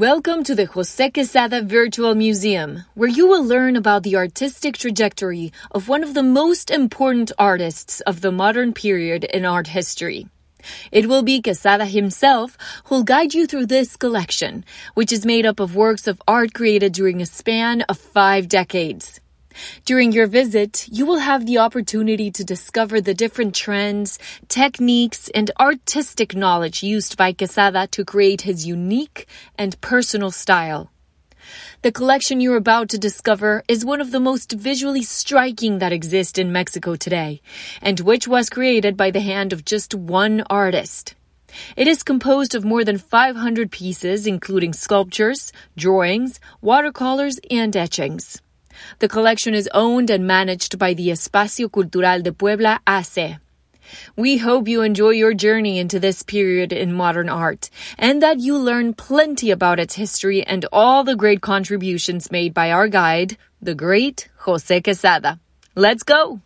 Welcome to the Jose Quessada Virtual Museum, where you will learn about the artistic trajectory of one of the most important artists of the modern period in art history. It will be Quessada himself who'll guide you through this collection, which is made up of works of art created during a span of five decades. During your visit, you will have the opportunity to discover the different trends, techniques, and artistic knowledge used by Quessada to create his unique and personal style. The collection you're about to discover is one of the most visually striking that exist in Mexico today, and which was created by the hand of just one artist. It is composed of more than 500 pieces, including sculptures, drawings, watercolors, and etchings. The collection is owned and managed by the Espacio Cultural de Puebla AC. We hope you enjoy your journey into this period in modern art and that you learn plenty about its history and all the great contributions made by our guide, the great Jose Quessada. Let's go!